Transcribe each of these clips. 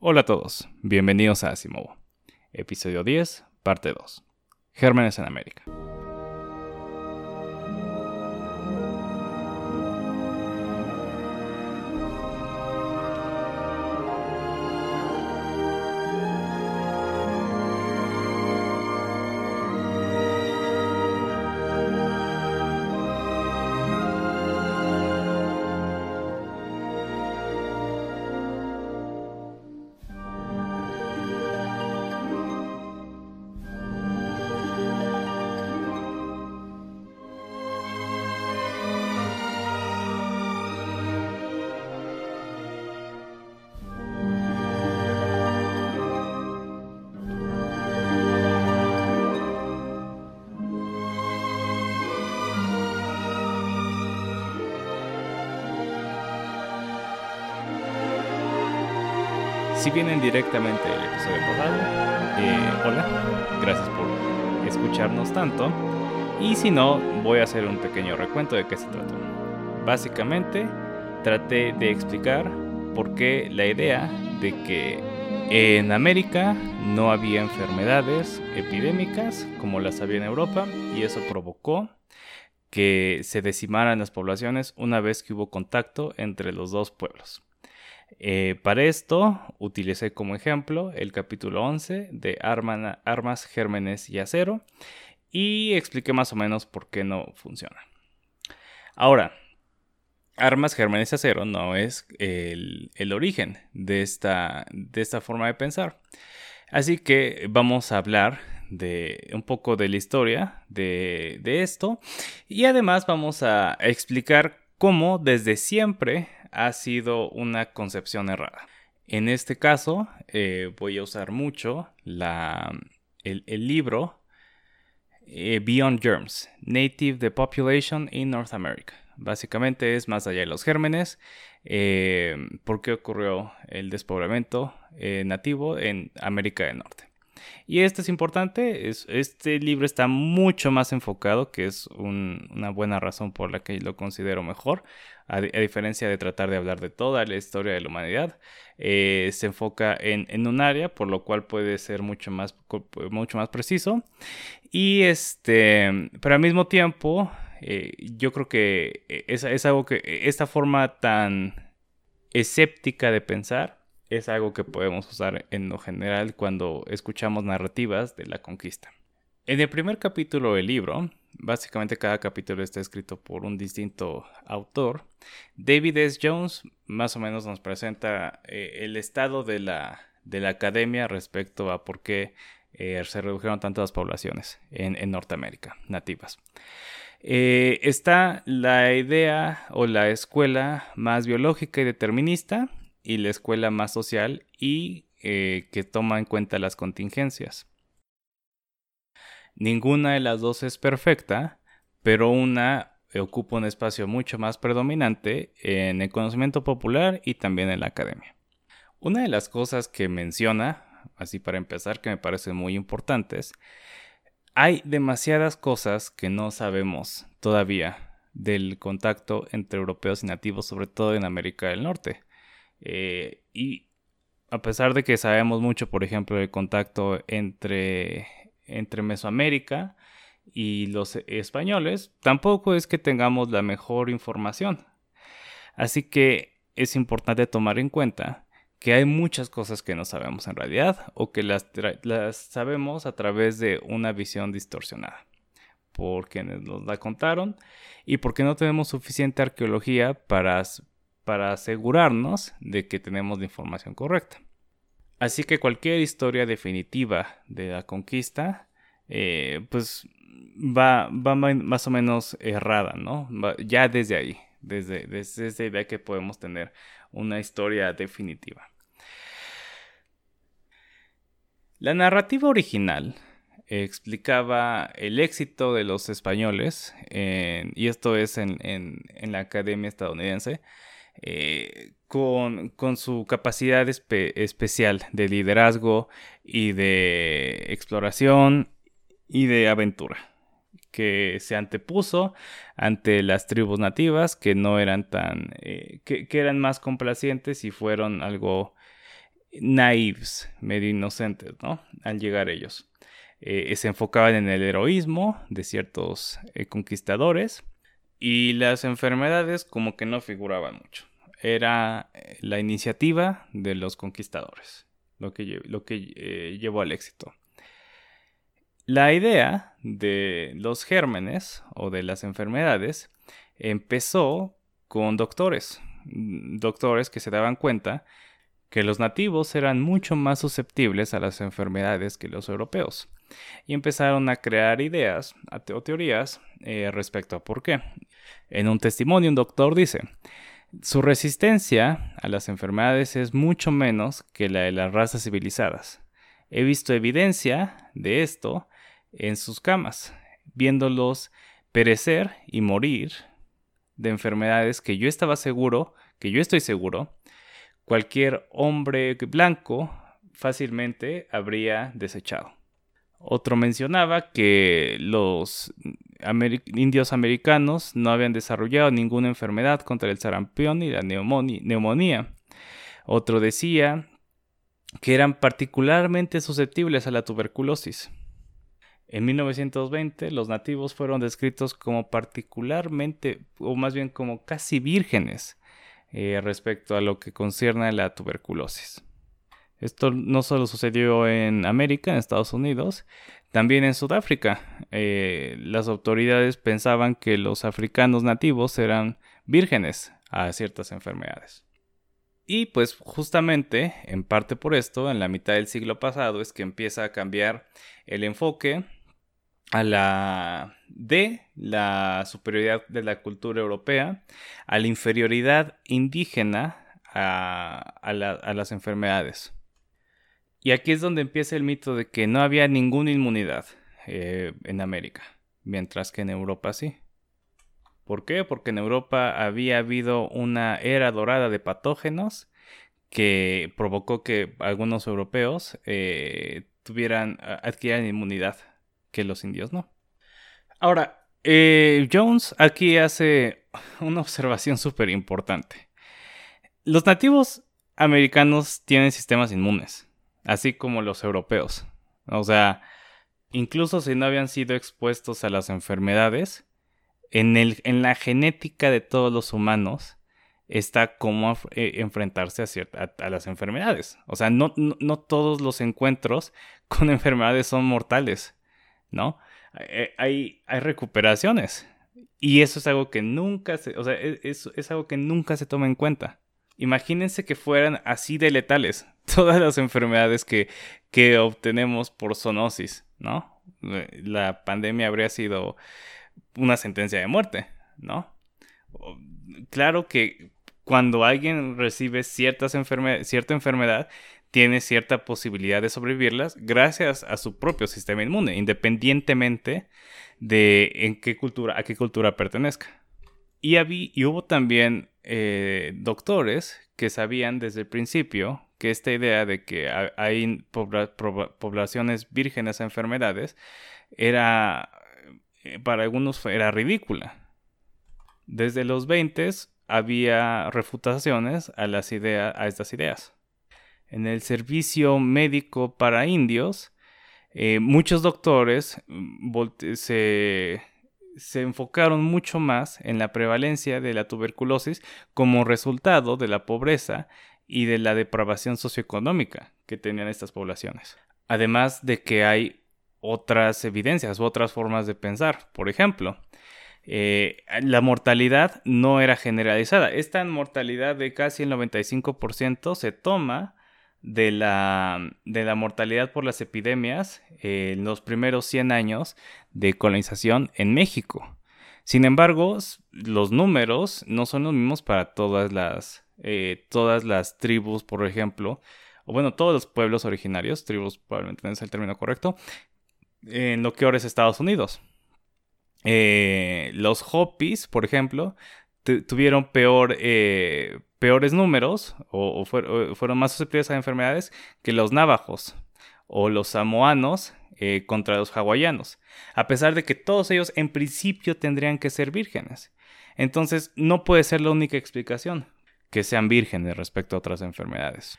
Hola a todos, bienvenidos a Asimovo. Episodio 10, parte 2. Gérmenes en América. Si vienen directamente del episodio pasado, eh, hola, gracias por escucharnos tanto. Y si no, voy a hacer un pequeño recuento de qué se trató. Básicamente, traté de explicar por qué la idea de que en América no había enfermedades epidémicas como las había en Europa y eso provocó que se decimaran las poblaciones una vez que hubo contacto entre los dos pueblos. Eh, para esto utilicé como ejemplo el capítulo 11 de Armas, Gérmenes y Acero y expliqué más o menos por qué no funciona. Ahora, Armas, Gérmenes y Acero no es el, origen de esta, de esta forma de pensar. Así que vamos a hablar de un poco de la historia de, de esto y además vamos a explicar cómo desde siempre ha sido una concepción errada. En este caso, eh, voy a usar mucho el, libro eh, Beyond Germs, Native the Population in North America. Básicamente es más allá de los gérmenes, eh, por qué ocurrió el despoblamiento nativo en América del Norte. Y esto es importante, este libro está mucho más enfocado, que es una buena razón por la que lo considero mejor, a, diferencia de tratar de hablar de toda la historia de la humanidad. Eh, se enfoca en, un área, por lo cual puede ser mucho más, mucho más preciso. Y este, pero al mismo tiempo, eh, yo creo que es, es algo que esta forma tan escéptica de pensar es algo que podemos usar en lo general cuando escuchamos narrativas de la conquista. En el primer capítulo del libro, básicamente cada capítulo está escrito por un distinto autor, David S. Jones más o menos nos presenta eh, el estado de la, de la academia respecto a por qué eh, se redujeron tantas poblaciones en, Norteamérica, nativas. Eh, está la idea o la escuela más biológica y determinista, y la escuela más social y que toma en cuenta las contingencias. Ninguna de las dos es perfecta, pero una ocupa un espacio mucho más predominante en el conocimiento popular y también en la academia. Una de las cosas que menciona, así para empezar, que me parecen muy importantes, hay demasiadas cosas que no sabemos todavía del contacto entre europeos y nativos, sobre todo en América del Norte. Eh, y a pesar de que sabemos mucho, por ejemplo, del contacto entre, entre Mesoamérica y los españoles, tampoco es que tengamos la mejor información. Así que es importante tomar en cuenta que hay muchas cosas que no sabemos en realidad o que las, sabemos a través de una visión distorsionada por quienes nos la contaron y porque no tenemos suficiente arqueología para para asegurarnos de que tenemos la información correcta. Así que cualquier historia definitiva de la conquista, eh, pues va, va, más o menos errada, ¿no? ya desde ahí, desde, desde esa idea que podemos tener una historia definitiva. La narrativa original explicaba el éxito de los españoles, y esto es en, en la Academia estadounidense, eh, con, su capacidad especial de liderazgo y de exploración y de aventura que se antepuso ante las tribus nativas que no eran tan eh, que, eran más complacientes y fueron algo naives, medio inocentes, ¿no? Al llegar ellos. Eh, se enfocaban en el heroísmo de ciertos conquistadores y las enfermedades como que no figuraban mucho. Era eh, la iniciativa de los conquistadores lo que, lo que llevó al éxito. La idea de los gérmenes o de las enfermedades empezó con doctores, mm, doctores que se daban cuenta que los nativos eran mucho más susceptibles a las enfermedades que los europeos y empezaron a crear ideas o teorías eh, respecto a por qué. En un testimonio un doctor dice, su resistencia a las enfermedades es mucho menos que la de las razas civilizadas. He visto evidencia de esto en sus camas, viéndolos perecer y morir de enfermedades que yo estaba seguro, que yo estoy seguro, cualquier hombre blanco fácilmente habría desechado. Otro mencionaba que los indios americanos no habían desarrollado ninguna enfermedad contra el sarampión y la neumonía. Otro decía que eran particularmente susceptibles a la tuberculosis. En 1920 los nativos fueron descritos como particularmente, o más bien como casi vírgenes eh, respecto a lo que concierne a la tuberculosis. Esto no solo sucedió en América, en Estados Unidos, también en Sudáfrica. Eh, las autoridades pensaban que los africanos nativos eran vírgenes a ciertas enfermedades. Y pues justamente, en parte por esto, en la mitad del siglo pasado es que empieza a cambiar el enfoque a la de la superioridad de la cultura europea a la inferioridad indígena a las enfermedades. Y aquí es donde empieza el mito de que no había ninguna inmunidad eh, en América, mientras que en Europa sí. ¿Por qué? Porque en Europa había habido una era dorada de patógenos que provocó que algunos europeos eh, tuvieran, adquirieran inmunidad, que los indios no. Ahora, eh, Jones aquí hace una observación súper importante. Los nativos americanos tienen sistemas inmunes así como los europeos. O sea, incluso si no habían sido expuestos a las enfermedades, en, el, en la genética de todos los humanos está cómo eh, enfrentarse a, a, las enfermedades. O sea, no, no, todos los encuentros con enfermedades son mortales, ¿no? Eh, hay, hay recuperaciones. Y eso es algo que nunca se, o sea, e, es, es algo que nunca se toma en cuenta. Imagínense que fueran así de letales todas las enfermedades que, que obtenemos por zoonosis, ¿no? La pandemia habría sido una sentencia de muerte, ¿no? Claro que cuando alguien recibe ciertas cierta enfermedad, tiene cierta posibilidad de sobrevivirlas gracias a su propio sistema inmune, independientemente de en qué cultura, a qué cultura pertenezca. Y, y hubo también eh, doctores que sabían desde el principio que esta idea de que hay poblaciones vírgenes a enfermedades era, eh, para algunos era ridícula. Desde los 20 había refutaciones a, las ideas, a estas ideas. En el servicio médico para indios, eh, muchos doctores mm, se se enfocaron mucho más en la prevalencia de la tuberculosis como resultado de la pobreza y de la depravación socioeconómica que tenían estas poblaciones. Además de que hay otras evidencias otras formas de pensar. Por ejemplo, eh, la mortalidad no era generalizada. Esta mortalidad de casi el 95% se toma de la, de la mortalidad por las epidemias en los primeros 100 años de colonización en México. Sin embargo, los números no son los mismos para todas las, eh, todas las tribus, por ejemplo, o bueno, todos los pueblos originarios, tribus probablemente no es el término correcto, en lo que ahora es Estados Unidos. Eh, los Hopis, por ejemplo, tuvieron peor, eh, peores números o, fueron más susceptibles a enfermedades que los navajos o los samoanos eh, contra los hawaianos, a pesar de que todos ellos en principio tendrían que ser vírgenes. Entonces no puede ser la única explicación que sean vírgenes respecto a otras enfermedades.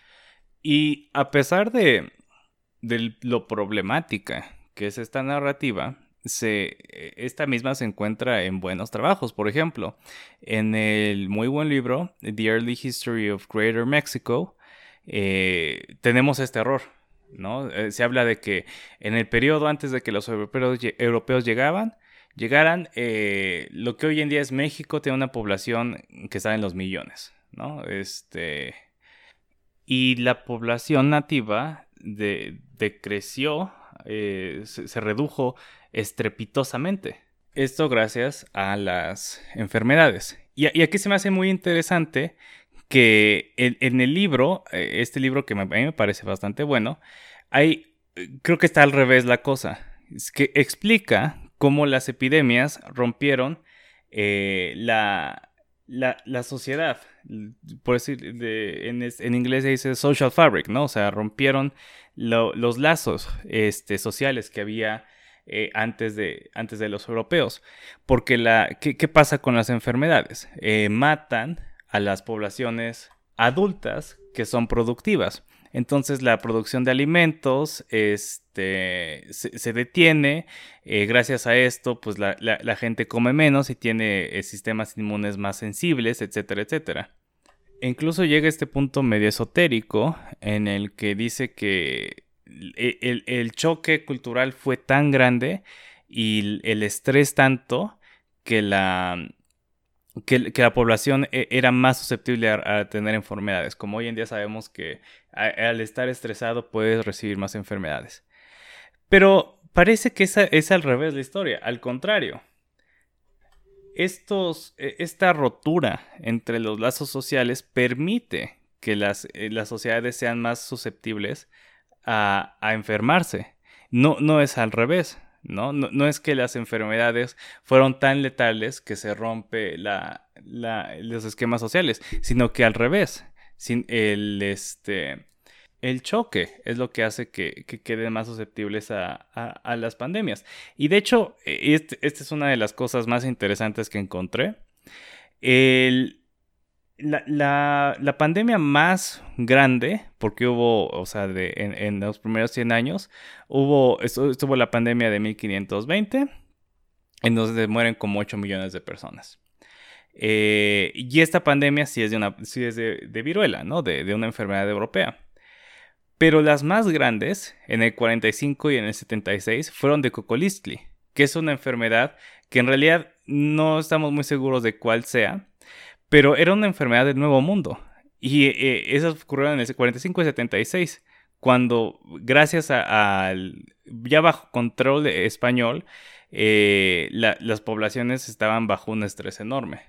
Y a pesar de, de lo problemática que es esta narrativa, se, esta misma se encuentra en buenos trabajos. Por ejemplo, en el muy buen libro, The Early History of Greater Mexico, eh, tenemos este error. ¿no? Eh, se habla de que en el periodo antes de que los europeos, llegaban, llegaran, eh, lo que hoy en día es México tiene una población que está en los millones. ¿no? Este, y la población nativa decreció, se redujo estrepitosamente. Esto gracias a las enfermedades. Y, aquí se me hace muy interesante que en, el libro, eh, este libro que a mí me parece bastante bueno, hay, creo que está al revés la cosa. Es que explica cómo las epidemias rompieron eh, la, la, sociedad. Por decir, en, inglés se dice social fabric, ¿no? O sea, rompieron los lazos este, sociales que había eh, antes, de, antes de los europeos. Porque la, ¿qué, pasa con las enfermedades? Eh, matan a las poblaciones adultas que son productivas. Entonces la producción de alimentos este, se, detiene. Eh, gracias a esto, pues la, la, gente come menos y tiene sistemas inmunes más sensibles, etcétera, etcétera. E incluso llega este punto medio esotérico en el que dice que e, el, choque cultural fue tan grande y el estrés tanto que la, que, la población e, era más susceptible a, tener enfermedades. Como hoy en día sabemos que al estar estresado puedes recibir más enfermedades. Pero parece que esa es al revés la historia. Al contrario. Estos, e, esta rotura entre los lazos sociales permite que las, eh, las sociedades sean más susceptibles a, enfermarse. No, no es al revés. ¿no? ¿no? es que las enfermedades fueron tan letales que se rompe la, los esquemas sociales, sino que al revés. Sin el, este, el choque es lo que hace que, queden más susceptibles a, las pandemias. Y de hecho, e, este, esta es una de las cosas más interesantes que encontré. El, la, la, pandemia más grande, porque hubo, o sea, de, en, los primeros 100 años, hubo, estuvo la pandemia de 1520, en donde mueren como 8 millones de personas. Eh, y esta pandemia sí es de, una, sí es de, viruela, ¿no? De, de, una enfermedad europea. Pero las más grandes, en el 45 y en el 76, fueron de Cocolistli, que es una enfermedad que en realidad no estamos muy seguros de cuál sea, pero era una enfermedad del Nuevo Mundo. Y eh, esas ocurrieron en el 45 y 76, cuando gracias al ya bajo control español, eh, las poblaciones estaban bajo un estrés enorme.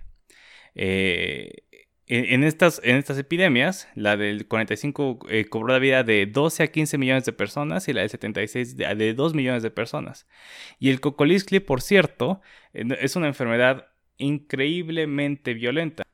Eh, en, estas, en estas epidemias, la del 45 cobró la vida de 12 a 15 millones de personas y la del 76 de, de 2 millones de personas. Y el cocoliscle, por cierto, es una enfermedad increíblemente violenta.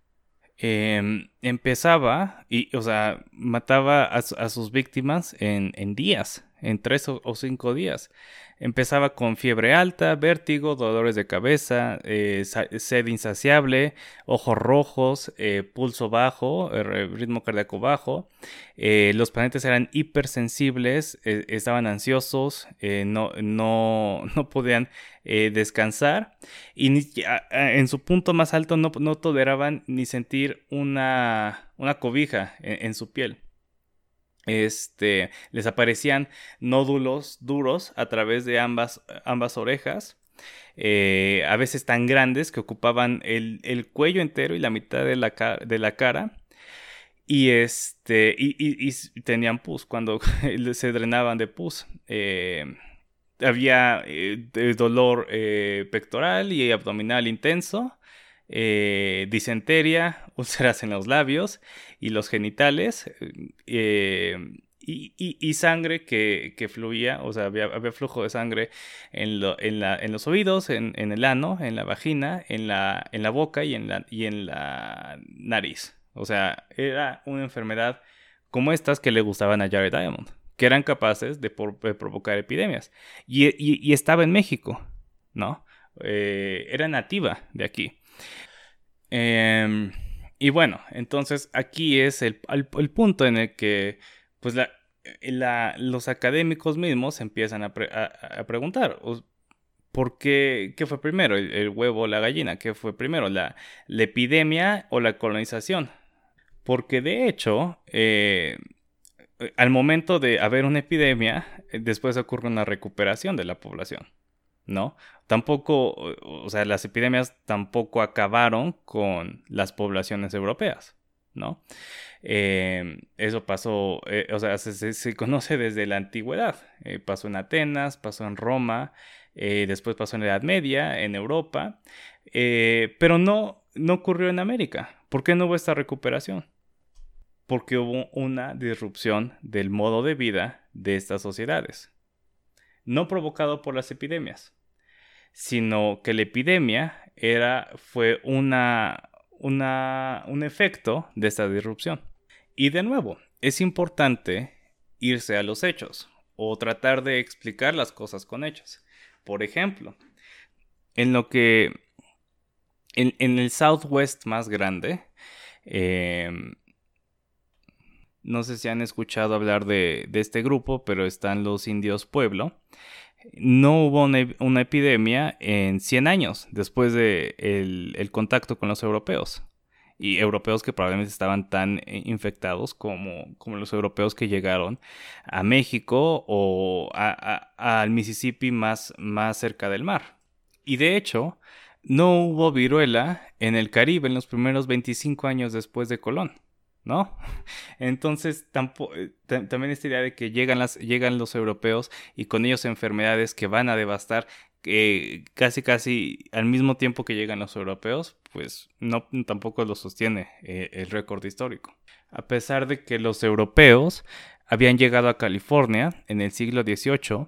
Em, empezaba y, o sea, mataba a, sus víctimas en, en, días, en tres o, cinco días. Empezaba con fiebre alta, vértigo, dolores de cabeza, eh, sed insaciable, ojos rojos, eh, pulso bajo, ritmo cardíaco bajo. Eh, los pacientes eran hipersensibles, estaban ansiosos, no, no, no, podían descansar y en su punto más alto no, no toleraban ni sentir una, una cobija en su piel este, les aparecían nódulos duros a través de ambas, ambas orejas. Eh, a veces tan grandes que ocupaban el, cuello entero y la mitad de la, de la cara. Y, este, y, tenían pus cuando se drenaban de pus. Eh, había eh, dolor pectoral y abdominal intenso. Eh, úlceras en los labios y los genitales eh, y, sangre que, fluía, o sea, había, flujo de sangre en, los oídos, en, el ano, en la vagina, en la, boca y en la, nariz. O sea, era una enfermedad como estas que le gustaban a Jared Diamond, que eran capaces de, provocar epidemias. Y, estaba en México, ¿no? Eh, era nativa de aquí. Em, y bueno, entonces aquí es el, punto en el que pues los académicos mismos empiezan a, preguntar, ¿por qué, qué fue primero, el, huevo o la gallina? ¿Qué fue primero, la, epidemia o la colonización? Porque de hecho, eh, al momento de haber una epidemia, después ocurre una recuperación de la población. ¿No? Tampoco, o sea, las epidemias tampoco acabaron con las poblaciones europeas, ¿no? Eh, eso pasó, eh, o sea, se, conoce desde la antigüedad. Eh, pasó en Atenas, pasó en Roma, después pasó en la Edad Media, en Europa, pero no, no ocurrió en América. ¿Por qué no hubo esta recuperación? Porque hubo una disrupción del modo de vida de estas sociedades, no provocado por las epidemias, sino que la epidemia era, fue una, una, un efecto de esta disrupción. Y de nuevo, es importante irse a los hechos o tratar de explicar las cosas con hechos. Por ejemplo, en lo que en, el Southwest más grande, em, no sé si han escuchado hablar de, de, este grupo, pero están los indios Pueblo no hubo una, epidemia en 100 años después de el, contacto con los europeos. Y europeos que probablemente estaban tan eh, infectados como, como los europeos que llegaron a México o al Mississippi más, más cerca del mar. Y de hecho, no hubo viruela en el Caribe en los primeros 25 años después de Colón. ¿No? Entonces, eh, también esta idea de que llegan, los europeos y con ellos enfermedades que van a devastar casi casi al mismo tiempo que llegan los europeos, pues no tampoco lo sostiene eh, el récord histórico. A pesar de que los europeos habían llegado a California en el siglo XVIII,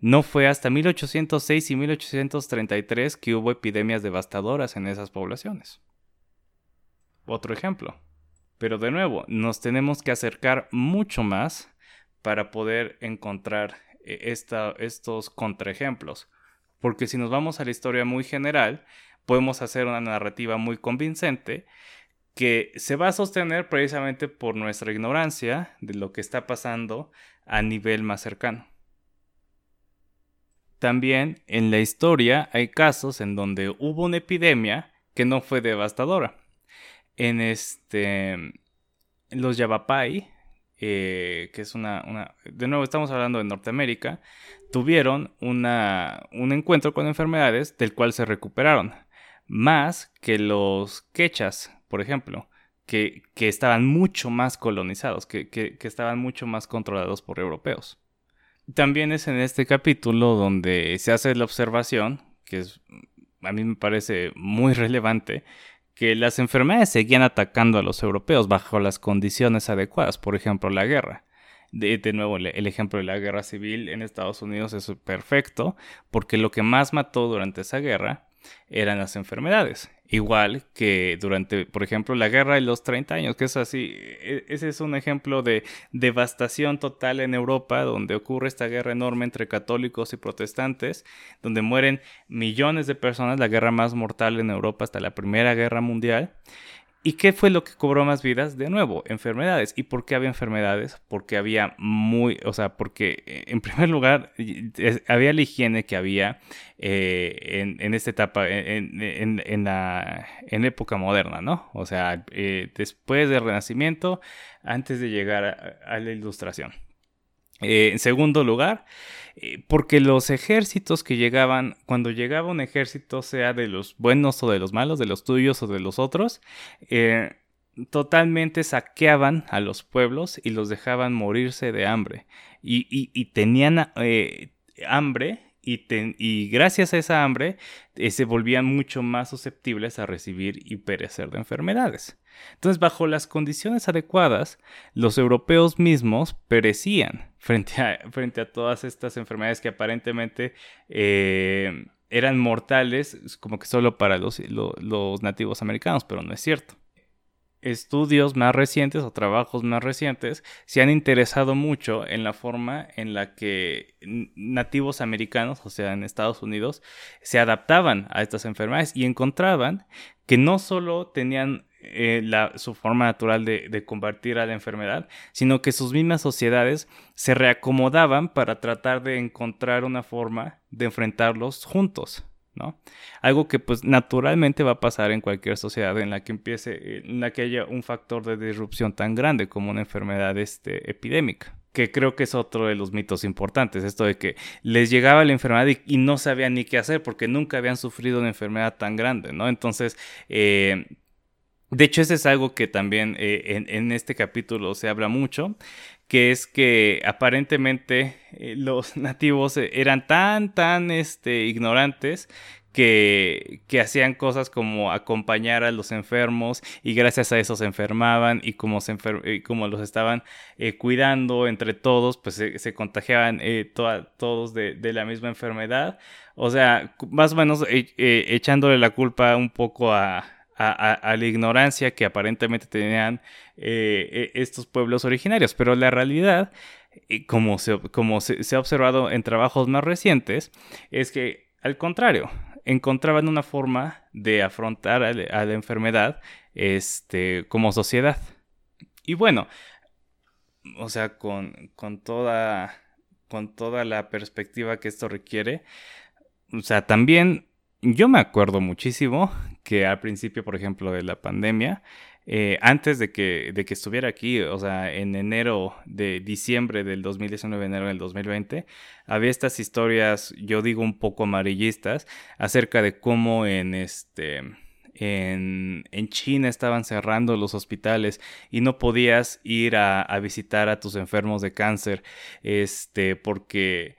no fue hasta 1806 y 1833 que hubo epidemias devastadoras en esas poblaciones. Otro ejemplo, pero de nuevo, nos tenemos que acercar mucho más para poder encontrar eh, estos contraejemplos. Porque si nos vamos a la historia muy general, podemos hacer una narrativa muy convincente que se va a sostener precisamente por nuestra ignorancia de lo que está pasando a nivel más cercano. También en la historia hay casos en donde hubo una epidemia que no fue devastadora en este los Yavapai, eh, que es una, de nuevo estamos hablando de Norteamérica, tuvieron una, un encuentro con enfermedades del cual se recuperaron, más que los quechas, por ejemplo, que, que estaban mucho más colonizados, que, que, estaban mucho más controlados por europeos. También es en este capítulo donde se hace la observación, que a mí me parece muy relevante, que las enfermedades seguían atacando a los europeos bajo las condiciones adecuadas, por ejemplo la guerra. De, nuevo, el ejemplo de la guerra civil en Estados Unidos es perfecto, porque lo que más mató durante esa guerra eran las enfermedades. Igual que durante, por ejemplo, la guerra de los 30 años, que es así, e, ese es un ejemplo de devastación total en Europa, donde ocurre esta guerra enorme entre católicos y protestantes, donde mueren millones de personas, la guerra más mortal en Europa hasta la Primera Guerra Mundial. ¿Y qué fue lo que cobró más vidas? De nuevo, enfermedades. ¿Y por qué había enfermedades? Porque había muy, o sea, porque eh, en primer lugar había la higiene que había eh, en, esta etapa, en, en, la en época moderna, ¿no? O sea, eh, después del Renacimiento, antes de llegar a la Ilustración. En segundo lugar, eh, porque los ejércitos que llegaban, cuando llegaba un ejército, sea de los buenos o de los malos, de los tuyos o de los otros, eh, totalmente saqueaban a los pueblos y los dejaban morirse de hambre. Y, tenían eh, hambre y, gracias a esa hambre se volvían mucho más susceptibles a recibir y perecer de enfermedades. Entonces, bajo las condiciones adecuadas, los europeos mismos perecían frente a, frente a todas estas enfermedades que aparentemente eh, eran mortales, como que solo para los, los nativos americanos, pero no es cierto. Estudios más recientes o trabajos más recientes se han interesado mucho en la forma en la que nativos americanos, o sea, en Estados Unidos, se adaptaban a estas enfermedades y encontraban que no solo tenían eh, la, su forma natural de, de, combatir a la enfermedad, sino que sus mismas sociedades se reacomodaban para tratar de encontrar una forma de enfrentarlos juntos. ¿no? Algo que pues naturalmente va a pasar en cualquier sociedad en la que empiece, en la que haya un factor de disrupción tan grande como una enfermedad este, epidémica que creo que es otro de los mitos importantes, esto de que les llegaba la enfermedad y, no sabían ni qué hacer porque nunca habían sufrido una enfermedad tan grande, ¿no? Entonces, eh, de hecho, eso es algo que también eh, en, este capítulo se habla mucho, que es que aparentemente eh, los nativos eran tan, tan este, ignorantes que, que, hacían cosas como acompañar a los enfermos y gracias a eso se enfermaban y como, se como los estaban eh, cuidando entre todos, pues se, contagiaban eh, todos de, de, la misma enfermedad. O sea, más o menos eh, echándole la culpa un poco a, a, la ignorancia que aparentemente tenían estos pueblos originarios. Pero la realidad, como, se ha observado en trabajos más recientes, es que al contrario, encontraban una forma de afrontar a, la enfermedad este, como sociedad. Y bueno, o sea, con, con, toda, con toda la perspectiva que esto requiere, o sea, también yo me acuerdo muchísimo que al principio, por ejemplo, de la pandemia, eh, antes de que, de que estuviera aquí, o sea, en enero de diciembre del 2019, enero del 2020, había estas historias, yo digo un poco amarillistas, acerca de cómo en este... En, en, China estaban cerrando los hospitales y no podías ir a, a, visitar a tus enfermos de cáncer, este, porque,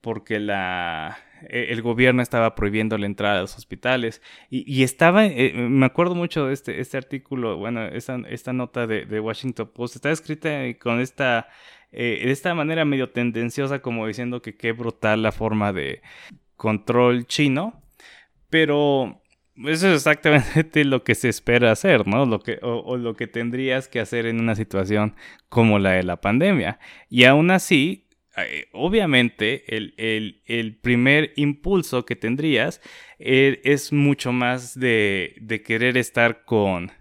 porque la, el gobierno estaba prohibiendo la entrada a los hospitales y, estaba, eh, me acuerdo mucho de este, este artículo, bueno, esta, esta nota de, Washington Post, está escrita con esta, eh, de esta manera medio tendenciosa como diciendo que qué brutal la forma de control chino, pero eso es exactamente lo que se espera hacer, ¿no? Lo que, o, lo que tendrías que hacer en una situación como la de la pandemia. Y aún así, eh, obviamente el, primer impulso que tendrías eh, es mucho más de, querer estar con,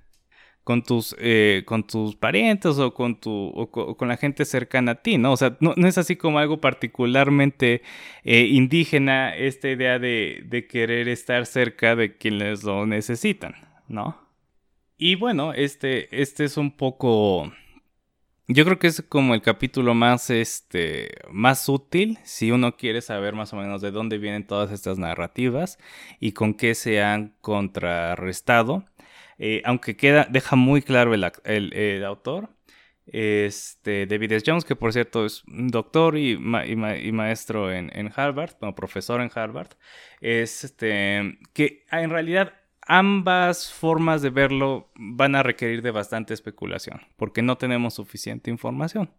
con, tus, eh, con tus parientes o con, tu, con, la gente cercana a ti, ¿no? O sea, no, es así como algo particularmente indígena esta idea de, de querer estar cerca de quienes lo necesitan, ¿no? Y bueno, este, este es un poco yo creo que es como el capítulo más, este, más útil si uno quiere saber más o menos de dónde vienen todas estas narrativas y con qué se han contrarrestado. Eh, aunque queda, deja muy claro el, autor, este, David S. Jones, que por cierto es doctor y, maestro en, Harvard, como profesor en Harvard, es este, que en realidad ambas formas de verlo van a requerir de bastante especulación, porque no tenemos suficiente información.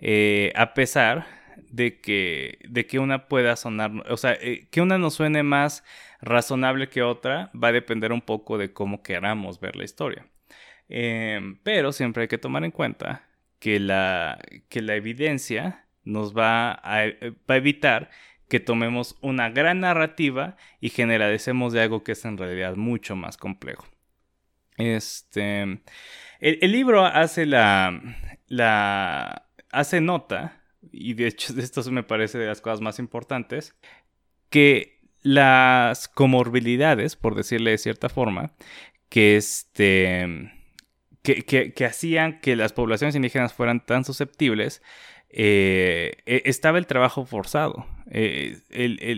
Eh, a pesar de que, de que una pueda sonar, o sea, eh, que una nos suene más razonable que otra, va a depender un poco de cómo queramos ver la historia. Em, pero siempre hay que tomar en cuenta que la, que la evidencia nos va a, eh, va a evitar que tomemos una gran narrativa y generalicemos de algo que es en realidad mucho más complejo. Este, el, libro hace la, la, hace nota, y de hecho esto me parece de las cosas más importantes, que las comorbilidades, por decirle de cierta forma, que este... Que, que, hacían que las poblaciones indígenas fueran tan susceptibles eh, e, estaba el trabajo forzado, eh,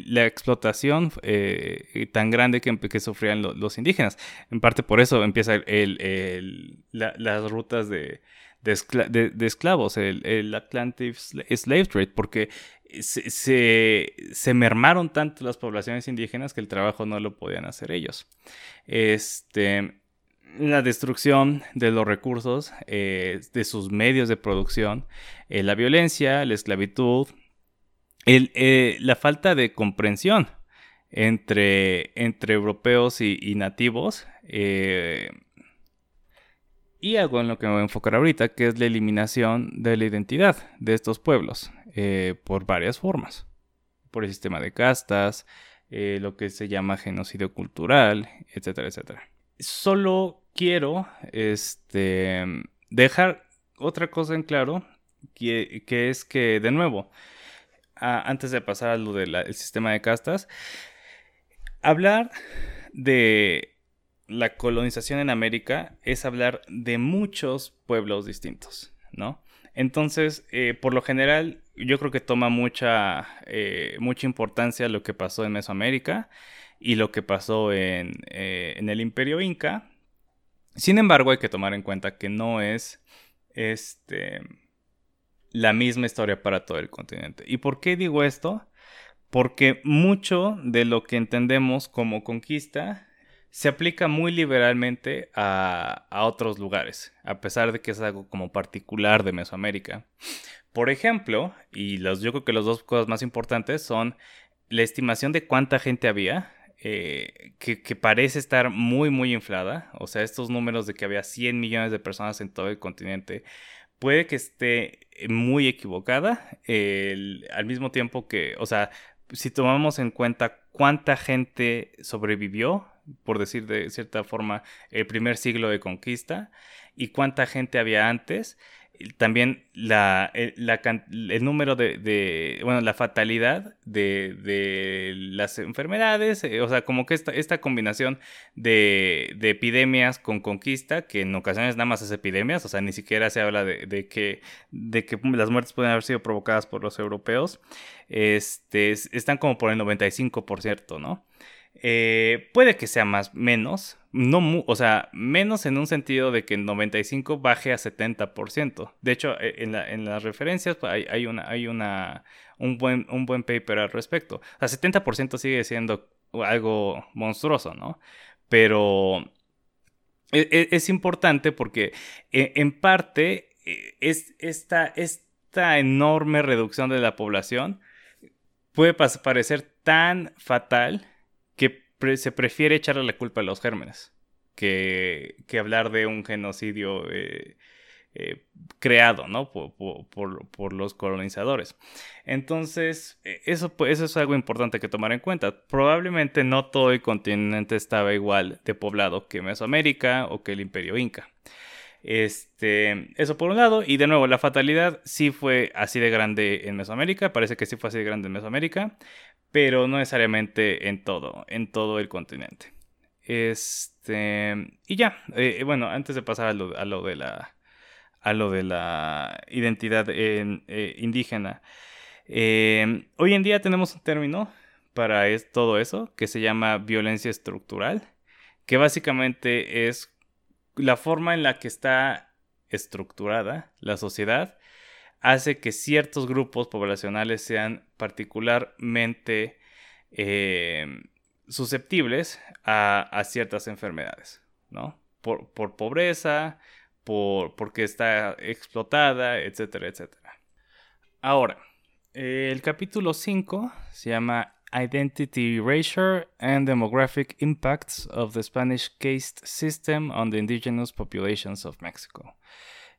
la explotación eh, tan grande que, sufrían los indígenas. En parte por eso empiezan las rutas de, esclavos, el, Atlantic Slave Trade, porque se, mermaron tanto las poblaciones indígenas que el trabajo no lo podían hacer ellos. Este, la destrucción de los recursos, eh, de sus medios de producción, la violencia, la esclavitud, eh, la falta de comprensión entre, entre europeos y, nativos. y algo en lo que me voy a enfocar ahorita, que es la eliminación de la identidad de estos pueblos por varias formas. Por el sistema de castas, lo que se llama genocidio cultural, etcétera, etcétera. solo quiero este, dejar otra cosa en claro, que, es que, de nuevo, antes de pasar a lo del sistema de castas, hablar de la colonización en América es hablar de muchos pueblos distintos, ¿no? Entonces, eh, por lo general, yo creo que toma mucha, eh, mucha importancia lo que pasó en Mesoamérica y lo que pasó en, eh, en, el Imperio Inca. Sin embargo, hay que tomar en cuenta que no es este, la misma historia para todo el continente. ¿Y por qué digo esto? Porque mucho de lo que entendemos como conquista se aplica muy liberalmente a, otros lugares, a pesar de que es algo como particular de Mesoamérica. Por ejemplo, y los, yo creo que las dos cosas más importantes son la estimación de cuánta gente había, eh, que, que, parece estar muy, muy inflada. O sea, estos números de que había 100 millones de personas en todo el continente, puede que esté muy equivocada. al mismo tiempo que, o sea, si tomamos en cuenta cuánta gente sobrevivió, por decir de cierta forma, el primer siglo de conquista y cuánta gente había antes. También la, el, número de, bueno, la fatalidad de, las enfermedades, eh, o sea, como que esta, esta combinación de, epidemias con conquista, que en ocasiones nada más es epidemias, o sea, ni siquiera se habla de, que, de que las muertes pueden haber sido provocadas por los europeos, este, están como por el 95%, ¿no? Eh, puede que sea más, menos, no o sea, menos en un sentido de que el 95 baje a 70%. De hecho, e, en, en las referencias pues, hay, hay, una, hay una, un, buen, un buen paper al respecto. O sea, 70% sigue siendo algo monstruoso, ¿no? Pero e, e, es, importante porque en parte es esta, esta enorme reducción de la población puede parecer tan fatal se prefiere echarle la culpa a los gérmenes que, que hablar de un genocidio eh, eh, creado ¿no? Por, por, por, los colonizadores. Entonces, e, eso, eso es algo importante que tomar en cuenta. Probablemente no todo el continente estaba igual de poblado que Mesoamérica o que el imperio inca. Este, eso por un lado, y de nuevo, la fatalidad sí fue así de grande en Mesoamérica, parece que sí fue así de grande en Mesoamérica, pero no necesariamente en todo, en todo el continente. Este, y ya, eh, bueno, antes de pasar a lo, de la a lo de la identidad eh, indígena. Eh, hoy en día tenemos un término para todo eso que se llama violencia estructural, que básicamente es la forma en la que está estructurada la sociedad hace que ciertos grupos poblacionales sean particularmente eh, susceptibles a, ciertas enfermedades, ¿no? Por, pobreza, por, porque está explotada, etcétera, etcétera. Ahora, el capítulo 5 se llama Identity, Erasure and Demographic Impacts of the Spanish Caste System on the Indigenous Populations of Mexico.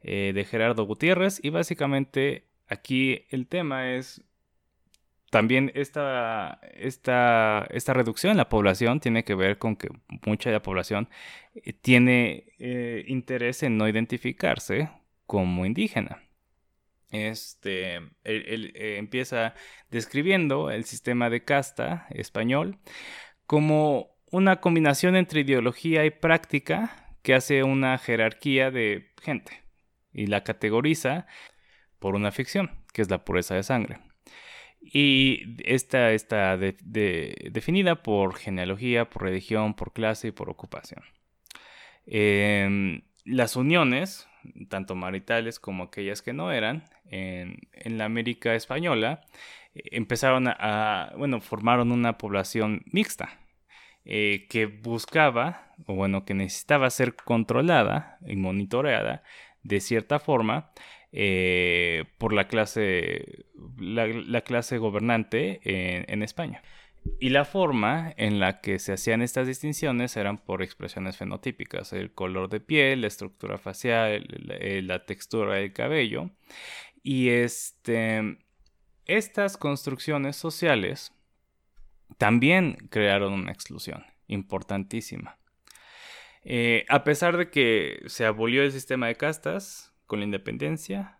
Eh, de Gerardo Gutiérrez. Y básicamente aquí el tema es también esta, esta, esta reducción. En la población tiene que ver con que mucha de la población eh, tiene eh, interés en no identificarse como indígena. Este, él, empieza describiendo el sistema de casta español como una combinación entre ideología y práctica que hace una jerarquía de gente y la categoriza por una ficción, que es la pureza de sangre. Y esta está definida por genealogía, por religión, por clase y por ocupación. Em, las uniones, tanto maritales como aquellas que no eran, en, la América española, empezaron a, bueno, formaron una población mixta, eh, que buscaba, o bueno, que necesitaba ser controlada y monitoreada de cierta forma eh, por la clase, la, clase gobernante en, España. Y la forma en la que se hacían estas distinciones eran por expresiones fenotípicas, el color de piel, la estructura facial, la, textura del cabello. Y este, estas construcciones sociales también crearon una exclusión importantísima. Eh, a pesar de que se abolió el sistema de castas con la independencia,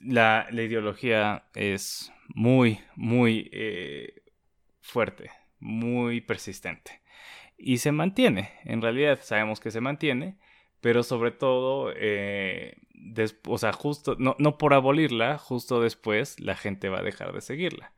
la, ideología es muy, muy eh, fuerte, muy persistente. Y se mantiene, en realidad sabemos que se mantiene, pero sobre todo, eh, o sea, justo, no, no por abolirla, justo después la gente va a dejar de seguirla.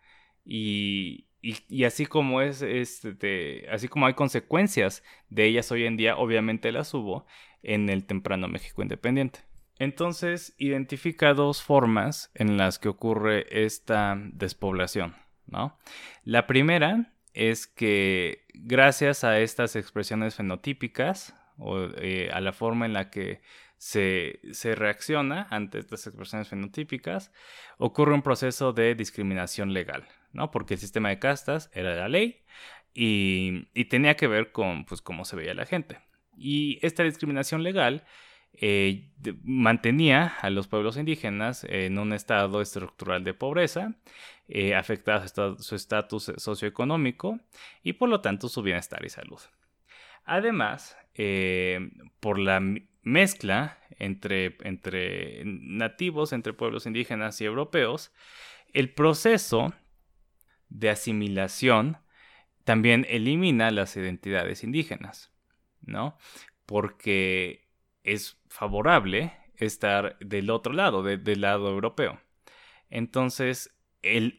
Y, y, así como es, este, así como hay consecuencias de ellas hoy en día, obviamente las hubo en el temprano México independiente. Entonces, identifica dos formas en las que ocurre esta despoblación, ¿no? La primera es que gracias a estas expresiones fenotípicas o eh, a la forma en la que se, se, reacciona ante estas expresiones fenotípicas, ocurre un proceso de discriminación legal, ¿no? Porque el sistema de castas era la ley y, tenía que ver con pues, cómo se veía la gente. Y esta discriminación legal eh, mantenía a los pueblos indígenas en un estado estructural de pobreza, eh, afectaba su estatus socioeconómico y por lo tanto su bienestar y salud. Además, eh, por la mezcla entre, entre nativos, entre pueblos indígenas y europeos, el proceso de asimilación también elimina las identidades indígenas, ¿no? Porque es favorable estar del otro lado, del lado europeo. Entonces, el,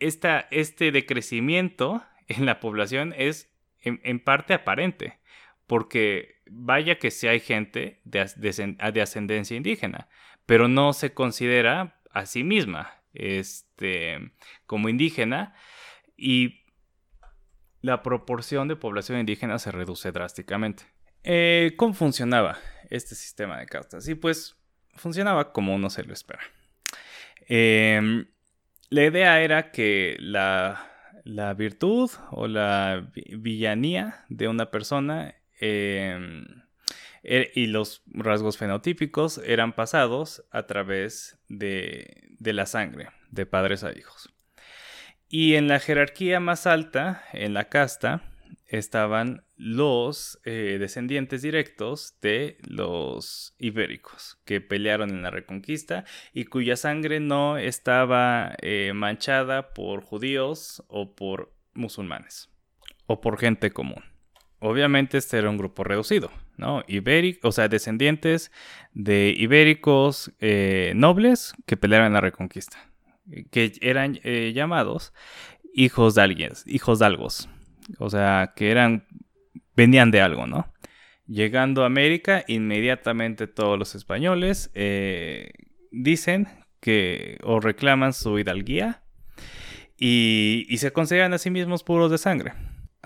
este decrecimiento en la población es en, parte aparente, porque vaya que sí hay gente de, ascendencia indígena, pero no se considera a sí misma este, como indígena y la proporción de población indígena se reduce drásticamente. Eh, ¿Cómo funcionaba este sistema de castas? Y pues funcionaba como uno se lo espera. Em, la idea era que la, virtud o la villanía de una persona em, er, y los rasgos fenotípicos eran pasados a través de la sangre, de padres a hijos. Y en la jerarquía más alta, en la casta, estaban los eh, descendientes directos de los ibéricos que pelearon en la reconquista y cuya sangre no estaba eh, manchada por judíos o por musulmanes o por gente común. Obviamente este era un grupo reducido, ¿no? Ibérico, o sea, descendientes de ibéricos eh, nobles que pelearon en la reconquista que eran eh, llamados hijos de alguien, hijos de algos. O sea, que eran, venían de algo, ¿no? Llegando a América, inmediatamente todos los españoles eh, dicen que o reclaman su hidalguía y, y se consideran a sí mismos puros de sangre,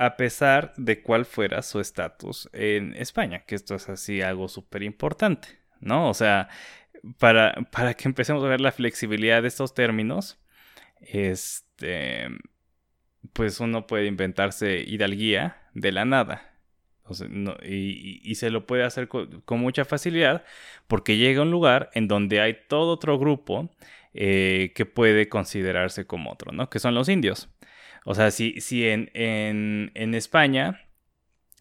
a pesar de cuál fuera su estatus en España, que esto es así algo súper importante, ¿no? O sea, para, para que empecemos a ver la flexibilidad de estos términos, este, pues uno puede inventarse hidalguía de la nada. y, se lo puede hacer con, mucha facilidad porque llega a un lugar en donde hay todo otro grupo eh, que puede considerarse como otro, ¿no? Que son los indios. O sea, si, si en, en, en España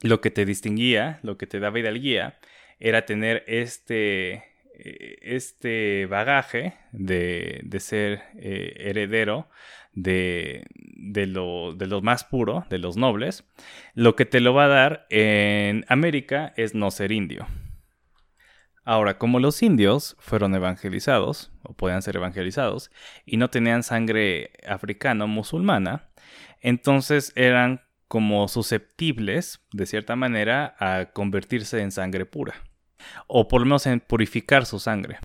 lo que te distinguía, lo que te daba hidalguía, era tener este, eh, este bagaje de, ser eh, heredero de, de, lo, más puro, de los nobles, lo que te lo va a dar en América es no ser indio. Ahora, como los indios fueron evangelizados, o podían ser evangelizados, y no tenían sangre africana o musulmana, entonces eran como susceptibles, de cierta manera, a convertirse en sangre pura o por lo menos en purificar su sangre.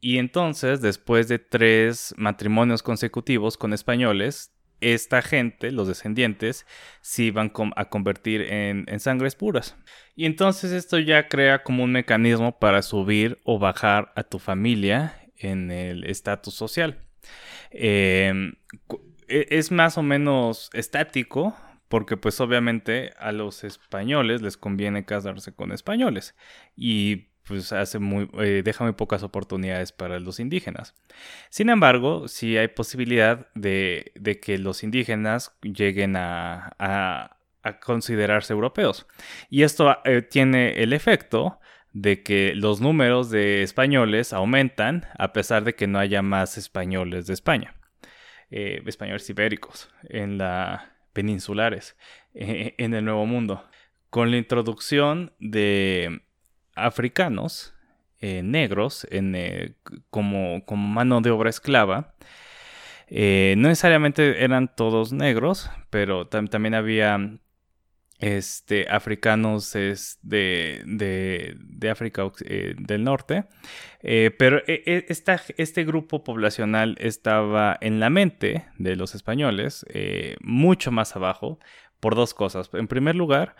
Y entonces, después de tres matrimonios consecutivos con españoles, esta gente, los descendientes, se iban a convertir en, sangres puras. Y entonces esto ya crea como un mecanismo para subir o bajar a tu familia en el estatus social. Em, e, es más o menos estático, porque pues obviamente a los españoles les conviene casarse con españoles y pues hace muy, eh, deja muy pocas oportunidades para los indígenas. Sin embargo, sí hay posibilidad de, que los indígenas lleguen a, considerarse europeos. Y esto eh, tiene el efecto de que los números de españoles aumentan a pesar de que no haya más españoles de España, eh, españoles ibéricos en la peninsulares eh, en el Nuevo Mundo. Con la introducción de africanos negros en, como, como mano de obra esclava, no necesariamente eran todos negros, pero también había este, africanos es de, de, África eh, del Norte. Eh, pero e, e, este grupo poblacional estaba en la mente de los españoles eh, mucho más abajo por dos cosas. En primer lugar,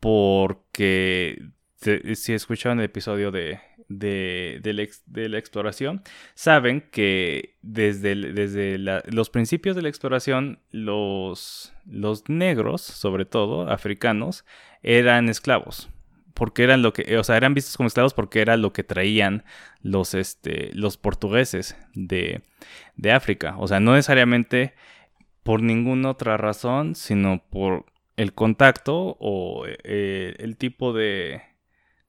porque si escucharon el episodio de, de, la, exploración, saben que desde, desde los principios de la exploración, los, los negros, sobre todo africanos, eran esclavos. Porque eran lo que, o sea, eran vistos como esclavos porque era lo que traían los, este, los portugueses de, de África. O sea, no necesariamente por ninguna otra razón, sino por el contacto o eh, el tipo de,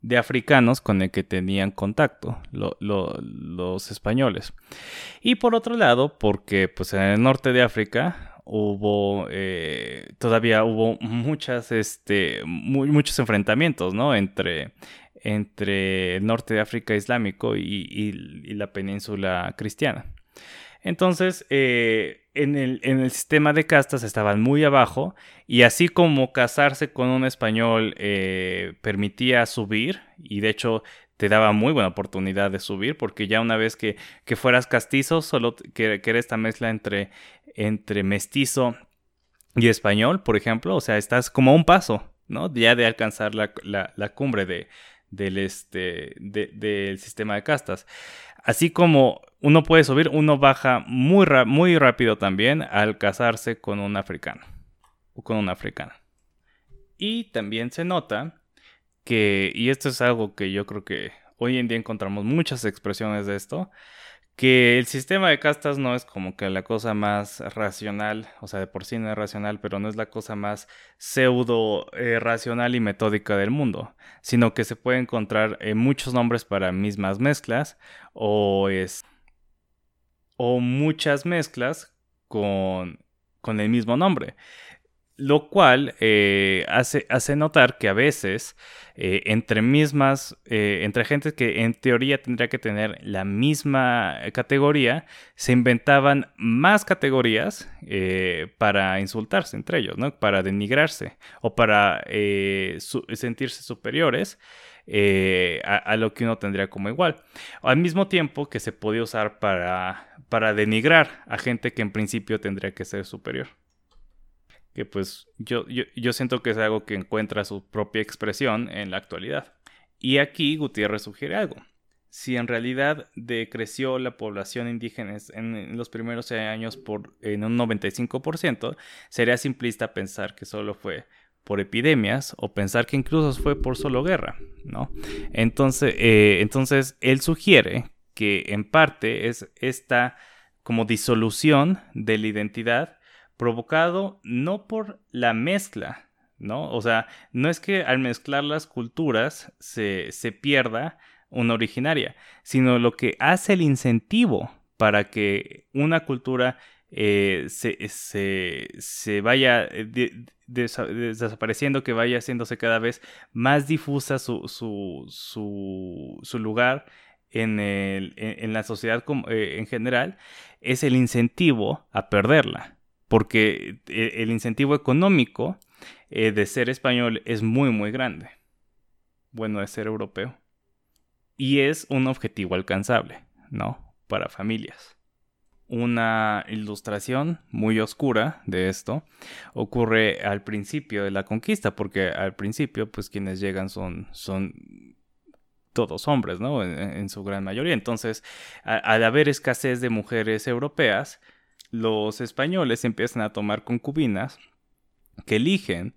de africanos con el que tenían contacto los españoles. Y por otro lado, porque pues en el norte de África hubo eh, todavía hubo muchas este muchos enfrentamientos no entre entre el norte de África islámico y la península cristiana entonces, eh, en, el, sistema de castas estaban muy abajo y así como casarse con un español eh, permitía subir y de hecho te daba muy buena oportunidad de subir porque ya una vez que, fueras castizo, solo que, era esta mezcla entre, entre mestizo y español, por ejemplo, o sea, estás como a un paso, ¿no? Ya de alcanzar la, cumbre de, del, este, del sistema de castas. Así como uno puede subir, uno baja muy, muy rápido también al casarse con un africano o con una africana. Y también se nota que, y esto es algo que yo creo que hoy en día encontramos muchas expresiones de esto, que el sistema de castas no es como que la cosa más racional, o sea, de por sí no es racional, pero no es la cosa más pseudo eh, racional y metódica del mundo, sino que se puede encontrar eh, muchos nombres para mismas mezclas o es o muchas mezclas con, con el mismo nombre lo cual eh, hace, hace, notar que a veces eh, entre mismas, eh, entre gente que en teoría tendría que tener la misma categoría, se inventaban más categorías para insultarse entre ellos, ¿no? Para denigrarse o para sentirse superiores. A, a, lo que uno tendría como igual. Al mismo tiempo que se podía usar para, para denigrar a gente que en principio tendría que ser superior que pues yo, yo, siento que es algo que encuentra su propia expresión en la actualidad. Y aquí Gutiérrez sugiere algo. Si en realidad decreció la población indígena en los primeros años por en un 95%, sería simplista pensar que solo fue por epidemias o pensar que incluso fue por solo guerra, ¿no? Entonces, eh, entonces él sugiere que en parte es esta como disolución de la identidad provocado no por la mezcla, ¿no? O sea, no es que al mezclar las culturas se, pierda una originaria, sino lo que hace el incentivo para que una cultura eh, se, vaya eh, desapareciendo, que vaya haciéndose cada vez más difusa su, su, lugar en, la sociedad eh, en general, es el incentivo a perderla porque eh, el incentivo económico eh, de ser español es muy, muy grande. Bueno, de ser europeo. Y es un objetivo alcanzable, ¿no? Para familias. Una ilustración muy oscura de esto ocurre al principio de la conquista, porque al principio, pues quienes llegan son todos hombres, ¿no? En, su gran mayoría. Entonces, al haber escasez de mujeres europeas, los españoles empiezan a tomar concubinas que eligen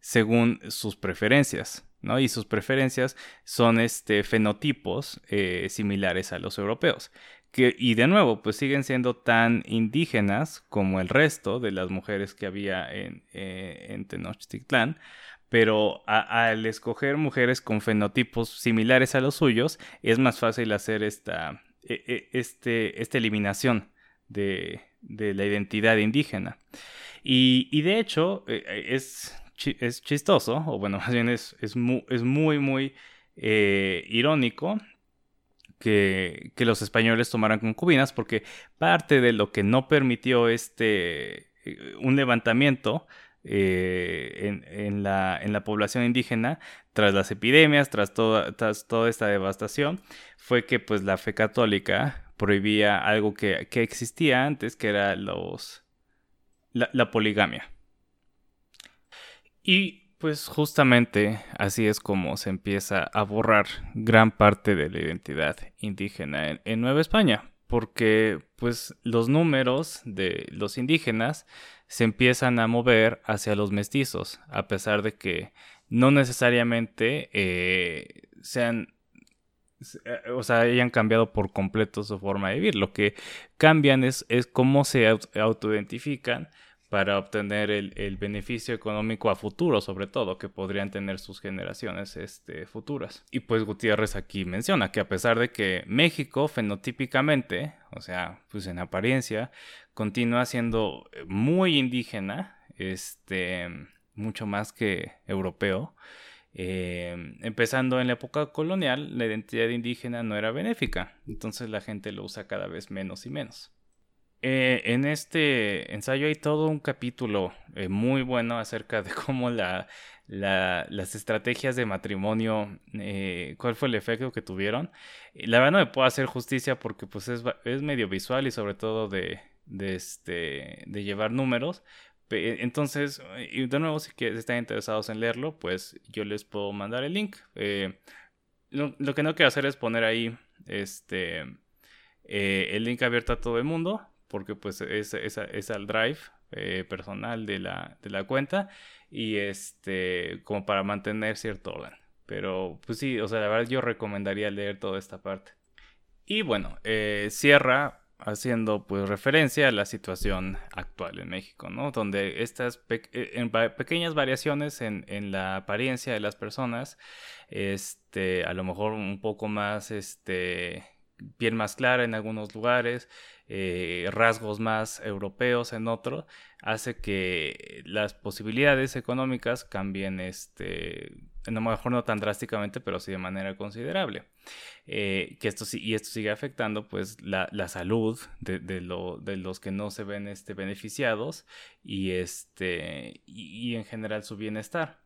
según sus preferencias, ¿no? Y sus preferencias son este, fenotipos eh, similares a los europeos, que, y de nuevo, pues siguen siendo tan indígenas como el resto de las mujeres que había en, eh, en Tenochtitlán, pero al escoger mujeres con fenotipos similares a los suyos, es más fácil hacer esta, e, e, este, esta eliminación de, la identidad indígena. Y, de hecho, eh, eh, es, es, chistoso, o bueno, más bien es, es, muy, es muy, muy eh, irónico que, los españoles tomaran concubinas, porque parte de lo que no permitió este, un levantamiento en, la, en, la, población indígena tras las epidemias, tras toda, tras toda esta devastación, fue que pues la fe católica prohibía algo que, existía antes, que era los, la, poligamia. Y pues justamente así es como se empieza a borrar gran parte de la identidad indígena en, Nueva España, porque pues los números de los indígenas se empiezan a mover hacia los mestizos, a pesar de que no necesariamente eh, sean eh, o sea, hayan cambiado por completo su forma de vivir. Lo que cambian es, es cómo se autoidentifican para obtener el, beneficio económico a futuro, sobre todo, que podrían tener sus generaciones este, futuras. Y pues Gutiérrez aquí menciona que a pesar de que México fenotípicamente, o sea, pues en apariencia, continúa siendo muy indígena, este, mucho más que europeo, eh, empezando en la época colonial, la identidad indígena no era benéfica, entonces la gente lo usa cada vez menos y menos. Eh, en este ensayo hay todo un capítulo eh, muy bueno acerca de cómo la, las estrategias de matrimonio, cuál fue el efecto que tuvieron. La verdad no me puedo hacer justicia porque pues es, medio visual y sobre todo de, este, llevar números, entonces, y de nuevo, si están interesados en leerlo, pues yo les puedo mandar el link. Eh, lo, que no quiero hacer es poner ahí este, eh, el link abierto a todo el mundo, porque pues es, es, al drive eh, personal de la, de la cuenta y este, como para mantener cierto orden. Pero pues sí, o sea, la verdad yo recomendaría leer toda esta parte. Y bueno, cierra haciendo pues referencia a la situación actual en México, ¿no? Donde estas eh, pequeñas variaciones en, en, la apariencia de las personas, este, a lo mejor un poco más, este, piel más clara en algunos lugares, eh, rasgos más europeos en otros, hace que las posibilidades económicas cambien, este, a lo mejor no tan drásticamente, pero sí de manera considerable. Eh, que esto, y esto sigue afectando pues la, salud de, de, los que no se ven este, beneficiados y, este, y en general su bienestar.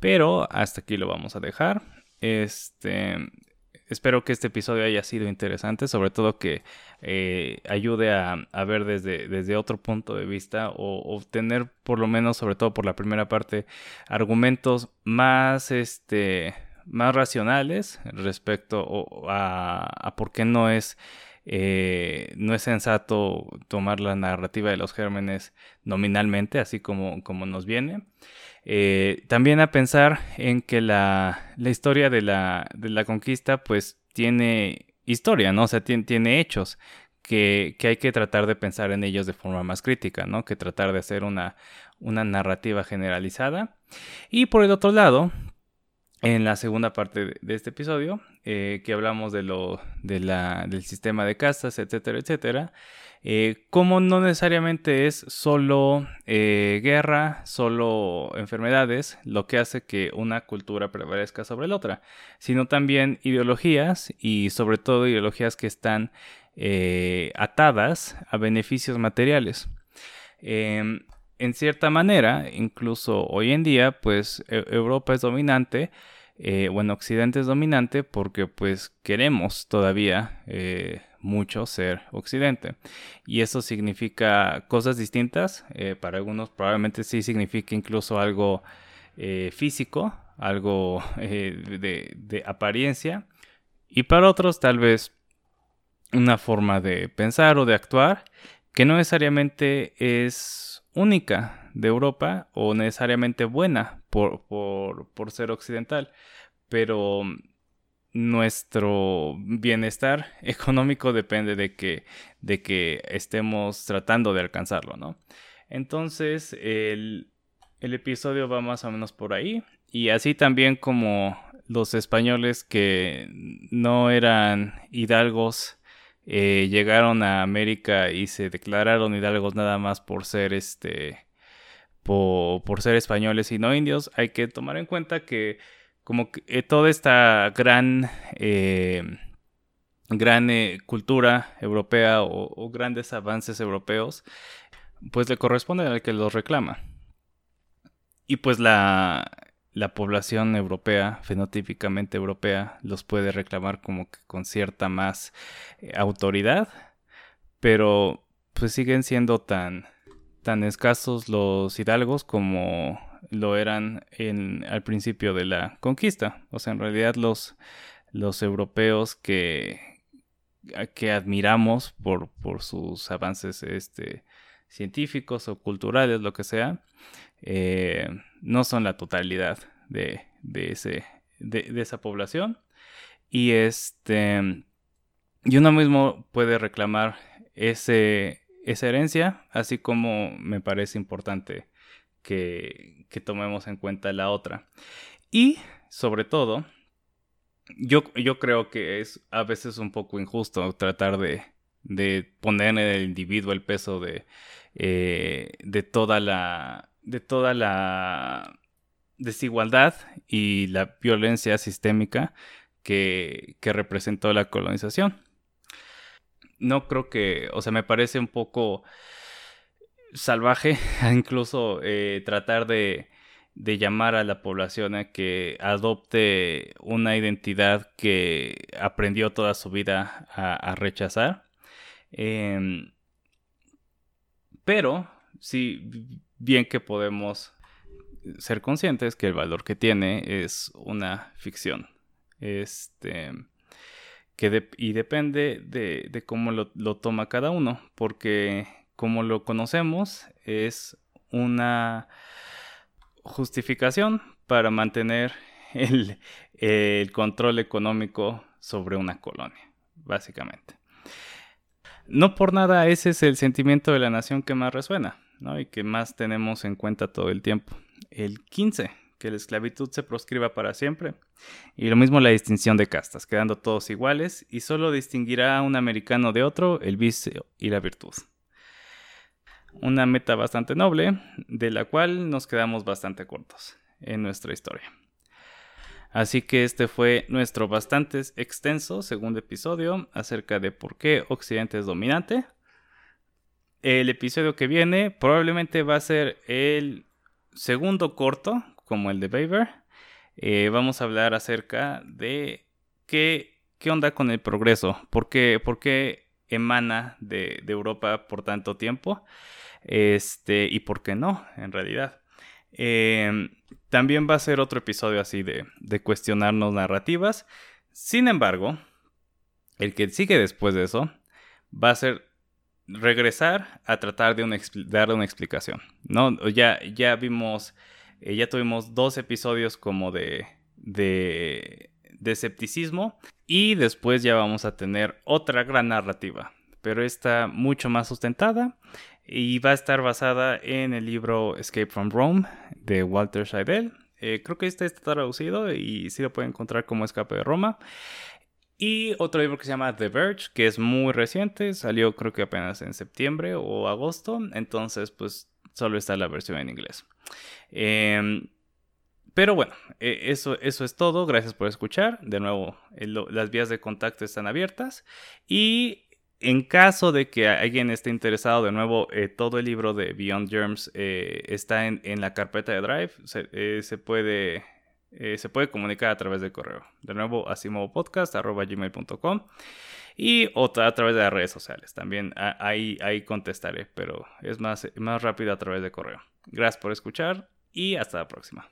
Pero hasta aquí lo vamos a dejar. Este, espero que este episodio haya sido interesante, sobre todo que eh, ayude a, ver desde, desde, otro punto de vista o obtener por lo menos, sobre todo por la primera parte, argumentos más, este, más racionales respecto a, por qué no es... Eh, no es sensato tomar la narrativa de los gérmenes nominalmente, así como, como nos viene. Eh, también a pensar en que la, la historia de la, de la, conquista pues tiene historia, ¿no? O sea, tiene, tiene hechos que, que, hay que tratar de pensar en ellos de forma más crítica, ¿no? Que tratar de hacer una, una narrativa generalizada. Y por el otro lado, en la segunda parte de este episodio, eh, que hablamos de lo, del sistema de castas, etcétera, etcétera, eh, como no necesariamente es solo eh, guerra, solo enfermedades, lo que hace que una cultura prevalezca sobre la otra, sino también ideologías y sobre todo ideologías que están atadas a beneficios materiales. Em, en cierta manera, incluso hoy en día, pues e-, Europa es dominante eh, bueno, Occidente es dominante porque pues queremos todavía eh, mucho ser Occidente. Y eso significa cosas distintas. Eh, para algunos probablemente sí significa incluso algo físico, algo de, de apariencia. Y para otros tal vez una forma de pensar o de actuar que no necesariamente es única de Europa o necesariamente buena por, por, ser occidental, pero nuestro bienestar económico depende de que, de que estemos tratando de alcanzarlo, ¿no? Entonces, el, el episodio va más o menos por ahí. Y así también como los españoles que no eran hidalgos eh, llegaron a América y se declararon hidalgos nada más por ser este por, ser españoles y no indios, hay que tomar en cuenta que como que eh, toda esta gran eh, gran cultura europea o, grandes avances europeos, pues le corresponde al que los reclama. Y pues la, la población europea, fenotípicamente europea, los puede reclamar como que con cierta más eh, autoridad, pero pues siguen siendo tan, tan escasos los hidalgos como lo eran al principio de la conquista. O sea, en realidad los, los europeos que, que admiramos por, por sus avances este, científicos o culturales, lo que sea, eh, no son la totalidad de, ese, de, esa población. Y este. Y uno mismo puede reclamar ese, esa herencia, así como me parece importante que, que tomemos en cuenta la otra. Y, sobre todo, yo, yo creo que es a veces un poco injusto tratar de, de poner en el individuo el peso de, eh, de toda la de toda la desigualdad y la violencia sistémica que, representó la colonización. No creo que, o sea, me parece un poco salvaje incluso eh, tratar de, llamar a la población a que adopte una identidad que aprendió toda su vida a, rechazar. Em, pero sí, bien que podemos ser conscientes que el valor que tiene es una ficción. Este. Que y depende de, cómo lo, toma cada uno. Porque como lo conocemos, es una justificación para mantener el, el control económico sobre una colonia, básicamente. No por nada ese es el sentimiento de la nación que más resuena. Y que más tenemos en cuenta todo el tiempo. El 15, que la esclavitud se proscriba para siempre. Y lo mismo la distinción de castas, quedando todos iguales y solo distinguirá a un americano de otro el vicio y la virtud. Una meta bastante noble, de la cual nos quedamos bastante cortos en nuestra historia. Así que este fue nuestro bastante extenso segundo episodio acerca de por qué Occidente es dominante el episodio que viene probablemente va a ser el segundo corto, como el de Baber. Eh, vamos a hablar acerca de qué, qué onda con el progreso, por qué, por qué emana de, Europa por tanto tiempo, este, y por qué no, en realidad. Em, también va a ser otro episodio así de, de cuestionarnos narrativas. Sin embargo, el que sigue después de eso va a ser regresar a tratar de dar una explicación, ¿no? Ya, ya vimos, eh, ya tuvimos dos episodios como de, de, escepticismo y después ya vamos a tener otra gran narrativa, pero está mucho más sustentada y va a estar basada en el libro Escape from Rome de Walter Scheidel. Eh, creo que este está traducido y sí lo pueden encontrar como Escape de Roma. Y otro libro que se llama The Verge, que es muy reciente, salió creo que apenas en septiembre o agosto, entonces pues solo está la versión en inglés. Em, pero bueno, e, eso, eso es todo, gracias por escuchar. De nuevo, las vías de contacto están abiertas y en caso de que alguien esté interesado, de nuevo, eh, todo el libro de Beyond Germs eh, está en, la carpeta de Drive. se eh, puede eh, se puede comunicar a través del correo. De nuevo, gmail.com y otra a través de las redes sociales. También ahí, ahí contestaré, pero es más, más rápido a través de correo. Gracias por escuchar y hasta la próxima.